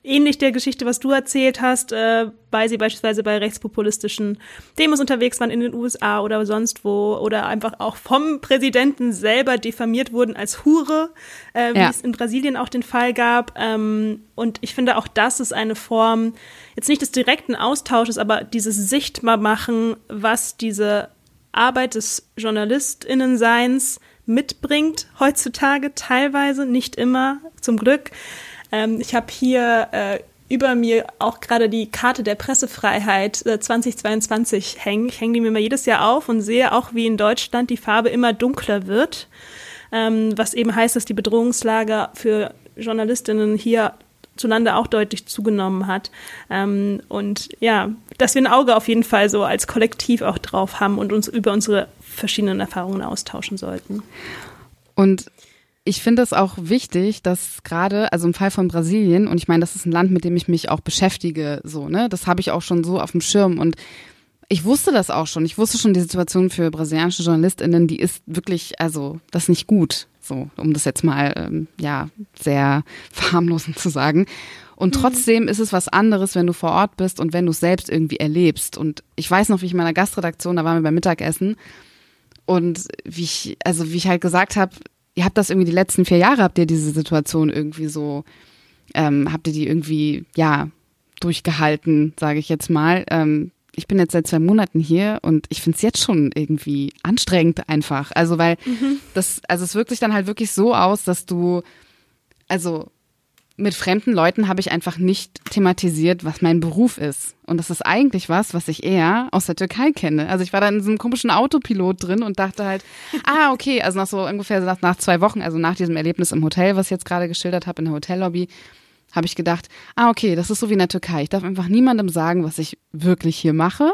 ähnlich der Geschichte, was du erzählt hast, äh, weil sie beispielsweise bei rechtspopulistischen Demos unterwegs waren in den USA oder sonst wo oder einfach auch vom Präsidenten selber diffamiert wurden als Hure, äh, wie ja. es in Brasilien auch den Fall gab. Ähm, und ich finde auch das ist eine Form, jetzt nicht des direkten Austausches, aber dieses Sichtbarmachen, was diese Arbeit des JournalistInnenseins mitbringt heutzutage, teilweise, nicht immer, zum Glück. Ähm, ich habe hier äh, über mir auch gerade die Karte der Pressefreiheit äh, 2022 hängen. Ich hänge die mir mal jedes Jahr auf und sehe auch, wie in Deutschland die Farbe immer dunkler wird, ähm, was eben heißt, dass die Bedrohungslage für Journalistinnen hier zulande auch deutlich zugenommen hat. Ähm, und ja, dass wir ein Auge auf jeden Fall so als Kollektiv auch drauf haben und uns über unsere verschiedenen Erfahrungen austauschen sollten.
Und ich finde es auch wichtig, dass gerade, also im Fall von Brasilien, und ich meine, das ist ein Land, mit dem ich mich auch beschäftige, so, ne? Das habe ich auch schon so auf dem Schirm. Und ich wusste das auch schon. Ich wusste schon, die Situation für brasilianische JournalistInnen, die ist wirklich, also, das ist nicht gut. So, um das jetzt mal, ähm, ja, sehr verharmlosend zu sagen. Und mhm. trotzdem ist es was anderes, wenn du vor Ort bist und wenn du es selbst irgendwie erlebst. Und ich weiß noch, wie ich in meiner Gastredaktion, da waren wir beim Mittagessen, und wie ich, also wie ich halt gesagt habe, ihr habt das irgendwie die letzten vier Jahre, habt ihr diese Situation irgendwie so, ähm, habt ihr die irgendwie, ja, durchgehalten, sage ich jetzt mal. Ähm, ich bin jetzt seit zwei Monaten hier und ich finde es jetzt schon irgendwie anstrengend einfach. Also, weil mhm. das, also es wirkt sich dann halt wirklich so aus, dass du, also mit fremden Leuten habe ich einfach nicht thematisiert, was mein Beruf ist. Und das ist eigentlich was, was ich eher aus der Türkei kenne. Also ich war da in so einem komischen Autopilot drin und dachte halt, ah, okay, also nach so ungefähr nach, nach zwei Wochen, also nach diesem Erlebnis im Hotel, was ich jetzt gerade geschildert habe in der Hotellobby, habe ich gedacht, ah, okay, das ist so wie in der Türkei. Ich darf einfach niemandem sagen, was ich wirklich hier mache.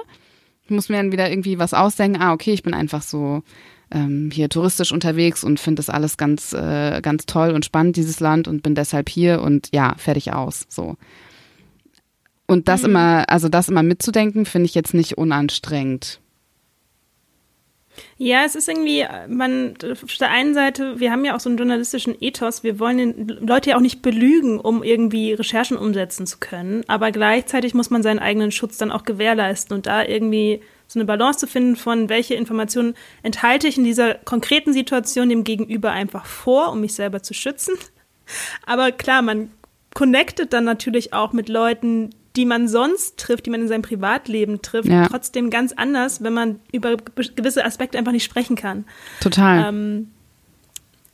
Ich muss mir dann wieder irgendwie was ausdenken. Ah, okay, ich bin einfach so ähm, hier touristisch unterwegs und finde das alles ganz, äh, ganz toll und spannend, dieses Land und bin deshalb hier und ja, fertig aus. So. Und das mhm. immer, also das immer mitzudenken, finde ich jetzt nicht unanstrengend.
Ja, es ist irgendwie, man, auf der einen Seite, wir haben ja auch so einen journalistischen Ethos, wir wollen den Leute ja auch nicht belügen, um irgendwie Recherchen umsetzen zu können, aber gleichzeitig muss man seinen eigenen Schutz dann auch gewährleisten und da irgendwie so eine Balance zu finden von, welche Informationen enthalte ich in dieser konkreten Situation dem Gegenüber einfach vor, um mich selber zu schützen. Aber klar, man connectet dann natürlich auch mit Leuten, die man sonst trifft, die man in seinem Privatleben trifft, ja. trotzdem ganz anders, wenn man über gewisse Aspekte einfach nicht sprechen kann.
Total.
Ähm,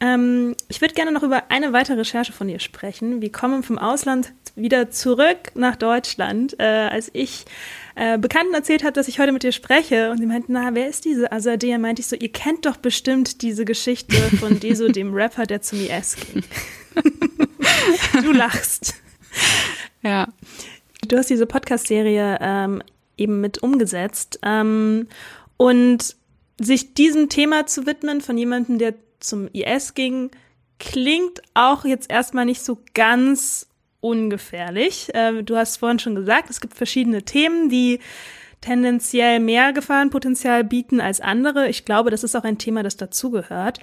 ähm, ich würde gerne noch über eine weitere Recherche von dir sprechen. Wir kommen vom Ausland wieder zurück nach Deutschland. Äh, als ich äh, Bekannten erzählt habe, dass ich heute mit dir spreche und sie meinten, na, wer ist diese Azadeh? Meinte ich so, ihr kennt doch bestimmt diese Geschichte von Deso, dem Rapper, der zum IS ging. du lachst.
Ja.
Du hast diese Podcast-Serie ähm, eben mit umgesetzt ähm, und sich diesem Thema zu widmen von jemandem, der zum IS ging, klingt auch jetzt erstmal nicht so ganz ungefährlich. Äh, du hast vorhin schon gesagt, es gibt verschiedene Themen, die tendenziell mehr Gefahrenpotenzial bieten als andere. Ich glaube, das ist auch ein Thema, das dazugehört.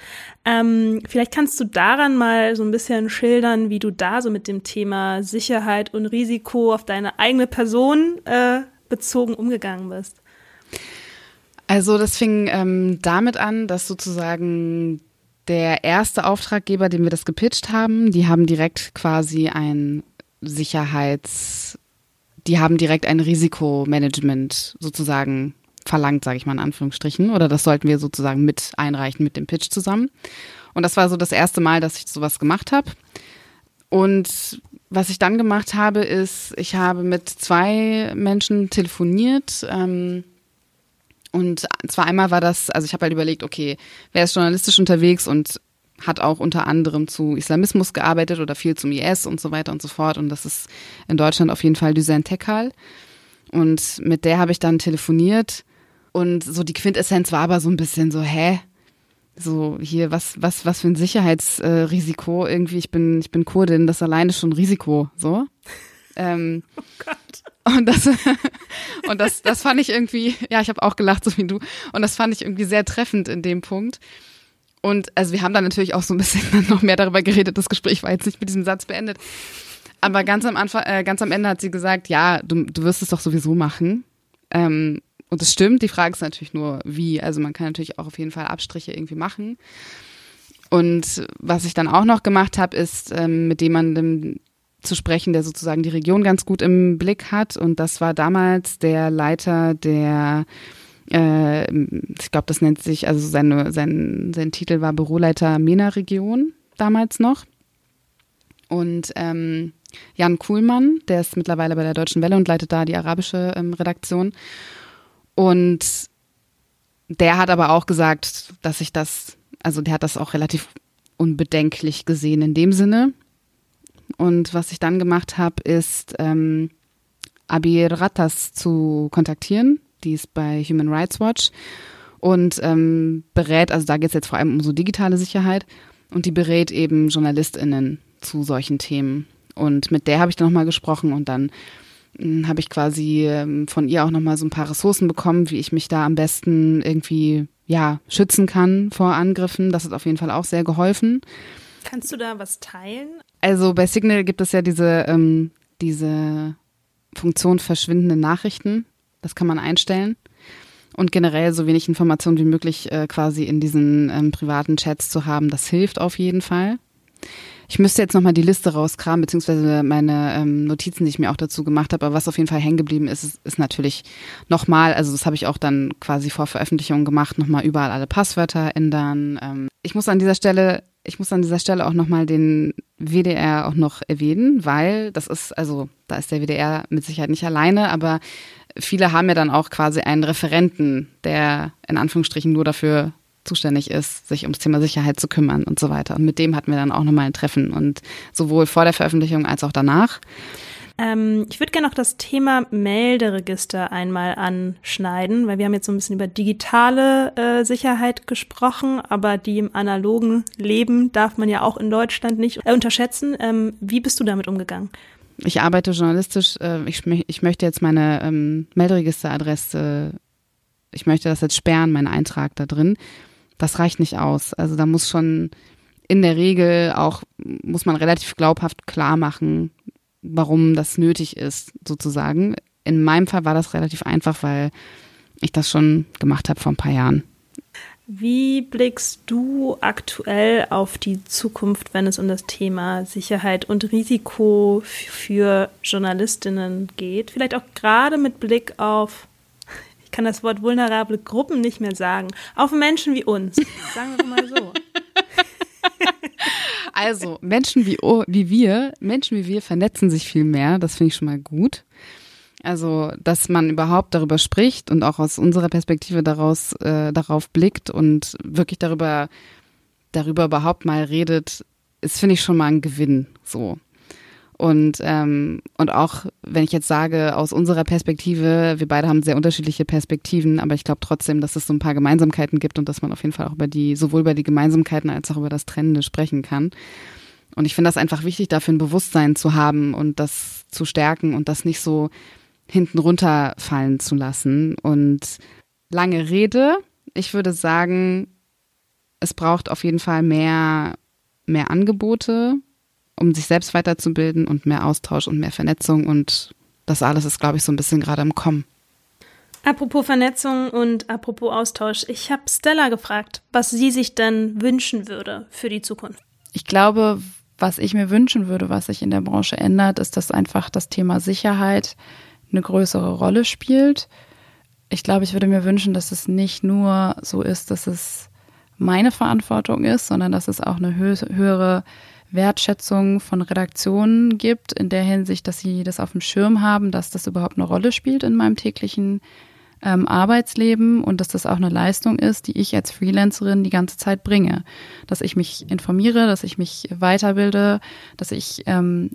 Ähm, vielleicht kannst du daran mal so ein bisschen schildern, wie du da so mit dem Thema Sicherheit und Risiko auf deine eigene Person äh, bezogen umgegangen bist.
Also das fing ähm, damit an, dass sozusagen der erste Auftraggeber, dem wir das gepitcht haben, die haben direkt quasi ein Sicherheits, die haben direkt ein Risikomanagement sozusagen verlangt, sage ich mal in Anführungsstrichen, oder das sollten wir sozusagen mit einreichen mit dem Pitch zusammen. Und das war so das erste Mal, dass ich sowas gemacht habe. Und was ich dann gemacht habe, ist, ich habe mit zwei Menschen telefoniert. Ähm, und zwar einmal war das, also ich habe halt überlegt, okay, wer ist journalistisch unterwegs und hat auch unter anderem zu Islamismus gearbeitet oder viel zum IS und so weiter und so fort. Und das ist in Deutschland auf jeden Fall Düsen Tekal. Und mit der habe ich dann telefoniert. Und so die Quintessenz war aber so ein bisschen so, hä? So hier, was, was, was für ein Sicherheitsrisiko. Äh, Irgendwie, ich bin, ich bin Kurdin, das alleine schon Risiko, so. Ähm, oh Gott. Und das, und das, das fand ich irgendwie, ja, ich habe auch gelacht, so wie du. Und das fand ich irgendwie sehr treffend in dem Punkt. Und also wir haben dann natürlich auch so ein bisschen noch mehr darüber geredet. Das Gespräch war jetzt nicht mit diesem Satz beendet. Aber ganz am Anfang, äh, ganz am Ende hat sie gesagt, ja, du, du wirst es doch sowieso machen. Ähm, und das stimmt. Die Frage ist natürlich nur, wie. Also man kann natürlich auch auf jeden Fall Abstriche irgendwie machen. Und was ich dann auch noch gemacht habe, ist ähm, mit jemandem zu sprechen, der sozusagen die Region ganz gut im Blick hat. Und das war damals der Leiter der äh, ich glaube, das nennt sich, also seine, sein, sein Titel war Büroleiter MENA-Region damals noch. Und ähm, Jan Kuhlmann, der ist mittlerweile bei der Deutschen Welle und leitet da die arabische ähm, Redaktion. Und der hat aber auch gesagt, dass ich das, also der hat das auch relativ unbedenklich gesehen in dem Sinne. Und was ich dann gemacht habe, ist ähm, Abir Rattas zu kontaktieren, die ist bei Human Rights Watch und ähm, berät, also da geht es jetzt vor allem um so digitale Sicherheit und die berät eben JournalistInnen zu solchen Themen. Und mit der habe ich dann nochmal gesprochen und dann hm, habe ich quasi ähm, von ihr auch nochmal so ein paar Ressourcen bekommen, wie ich mich da am besten irgendwie ja schützen kann vor Angriffen. Das hat auf jeden Fall auch sehr geholfen.
Kannst du da was teilen?
Also bei Signal gibt es ja diese, ähm, diese Funktion verschwindende Nachrichten. Das kann man einstellen. Und generell so wenig Informationen wie möglich äh, quasi in diesen ähm, privaten Chats zu haben, das hilft auf jeden Fall. Ich müsste jetzt nochmal die Liste rauskramen, beziehungsweise meine ähm, Notizen, die ich mir auch dazu gemacht habe. Aber was auf jeden Fall hängen geblieben ist, ist, ist natürlich nochmal, also das habe ich auch dann quasi vor Veröffentlichung gemacht, nochmal überall alle Passwörter ändern. Ähm, ich muss an dieser Stelle, ich muss an dieser Stelle auch nochmal den WDR auch noch erwähnen, weil das ist, also da ist der WDR mit Sicherheit nicht alleine, aber viele haben ja dann auch quasi einen Referenten, der in Anführungsstrichen nur dafür zuständig ist, sich ums Thema Sicherheit zu kümmern und so weiter. Und mit dem hatten wir dann auch nochmal ein Treffen und sowohl vor der Veröffentlichung als auch danach.
Ähm, ich würde gerne noch das Thema Melderegister einmal anschneiden, weil wir haben jetzt so ein bisschen über digitale äh, Sicherheit gesprochen, aber die im analogen Leben darf man ja auch in Deutschland nicht äh, unterschätzen. Ähm, wie bist du damit umgegangen?
Ich arbeite journalistisch. Äh, ich, ich, möchte jetzt meine ähm, Melderegisteradresse, ich möchte das jetzt sperren, meinen Eintrag da drin. Das reicht nicht aus. Also da muss schon in der Regel auch, muss man relativ glaubhaft klar machen, warum das nötig ist, sozusagen. In meinem Fall war das relativ einfach, weil ich das schon gemacht habe vor ein paar Jahren.
Wie blickst du aktuell auf die Zukunft, wenn es um das Thema Sicherheit und Risiko für Journalistinnen geht? Vielleicht auch gerade mit Blick auf, ich kann das Wort vulnerable Gruppen nicht mehr sagen, auf Menschen wie uns. Sagen wir mal so.
Also, Menschen wie, wie wir, Menschen wie wir vernetzen sich viel mehr. Das finde ich schon mal gut. Also, dass man überhaupt darüber spricht und auch aus unserer Perspektive daraus, äh, darauf blickt und wirklich darüber, darüber überhaupt mal redet, ist, finde ich, schon mal ein Gewinn. So. Und, ähm, und auch, wenn ich jetzt sage, aus unserer Perspektive, wir beide haben sehr unterschiedliche Perspektiven, aber ich glaube trotzdem, dass es so ein paar Gemeinsamkeiten gibt und dass man auf jeden Fall auch über die, sowohl über die Gemeinsamkeiten als auch über das Trennende sprechen kann. Und ich finde das einfach wichtig, dafür ein Bewusstsein zu haben und das zu stärken und das nicht so hinten runterfallen zu lassen. Und lange Rede, ich würde sagen, es braucht auf jeden Fall mehr, mehr Angebote, um sich selbst weiterzubilden und mehr Austausch und mehr Vernetzung und das alles ist, glaube ich, so ein bisschen gerade im Kommen.
Apropos Vernetzung und apropos Austausch, ich habe Stella gefragt, was sie sich denn wünschen würde für die Zukunft.
Ich glaube, was ich mir wünschen würde, was sich in der Branche ändert, ist, dass einfach das Thema Sicherheit eine größere Rolle spielt. Ich glaube, ich würde mir wünschen, dass es nicht nur so ist, dass es meine Verantwortung ist, sondern dass es auch eine höhere Wertschätzung von Redaktionen gibt, in der Hinsicht, dass sie das auf dem Schirm haben, dass das überhaupt eine Rolle spielt in meinem täglichen ähm, Arbeitsleben und dass das auch eine Leistung ist, die ich als Freelancerin die ganze Zeit bringe. Dass ich mich informiere, dass ich mich weiterbilde, dass ich ähm,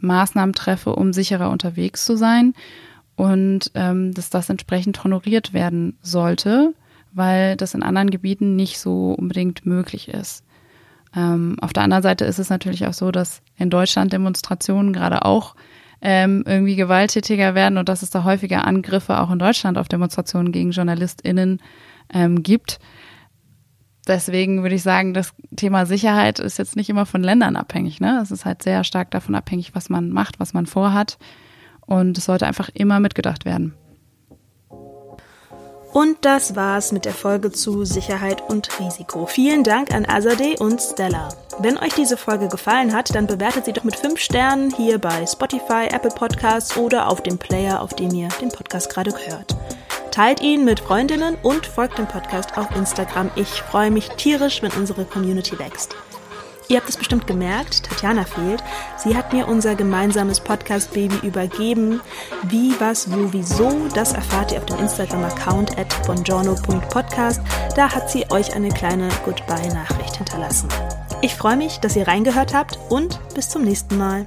Maßnahmen treffe, um sicherer unterwegs zu sein und ähm, dass das entsprechend honoriert werden sollte, weil das in anderen Gebieten nicht so unbedingt möglich ist. Ähm, auf der anderen Seite ist es natürlich auch so, dass in Deutschland Demonstrationen gerade auch ähm, irgendwie gewalttätiger werden und dass es da häufiger Angriffe auch in Deutschland auf Demonstrationen gegen JournalistInnen ähm, gibt. Deswegen würde ich sagen, das Thema Sicherheit ist jetzt nicht immer von Ländern abhängig. Ne? Es ist halt sehr stark davon abhängig, was man macht, was man vorhat. Und es sollte einfach immer mitgedacht werden.
Und das war's mit der Folge zu Sicherheit und Risiko. Vielen Dank an Azadeh und Stella. Wenn euch diese Folge gefallen hat, dann bewertet sie doch mit 5 Sternen hier bei Spotify, Apple Podcasts oder auf dem Player, auf dem ihr den Podcast gerade hört. Teilt ihn mit Freundinnen und folgt dem Podcast auf Instagram. Ich freue mich tierisch, wenn unsere Community wächst. Ihr habt es bestimmt gemerkt, Tatjana fehlt. Sie hat mir unser gemeinsames Podcast-Baby übergeben. Wie, was, wo, wieso, das erfahrt ihr auf dem Instagram-Account at bongiorno.podcast. Da hat sie euch eine kleine Goodbye-Nachricht hinterlassen. Ich freue mich, dass ihr reingehört habt und bis zum nächsten Mal.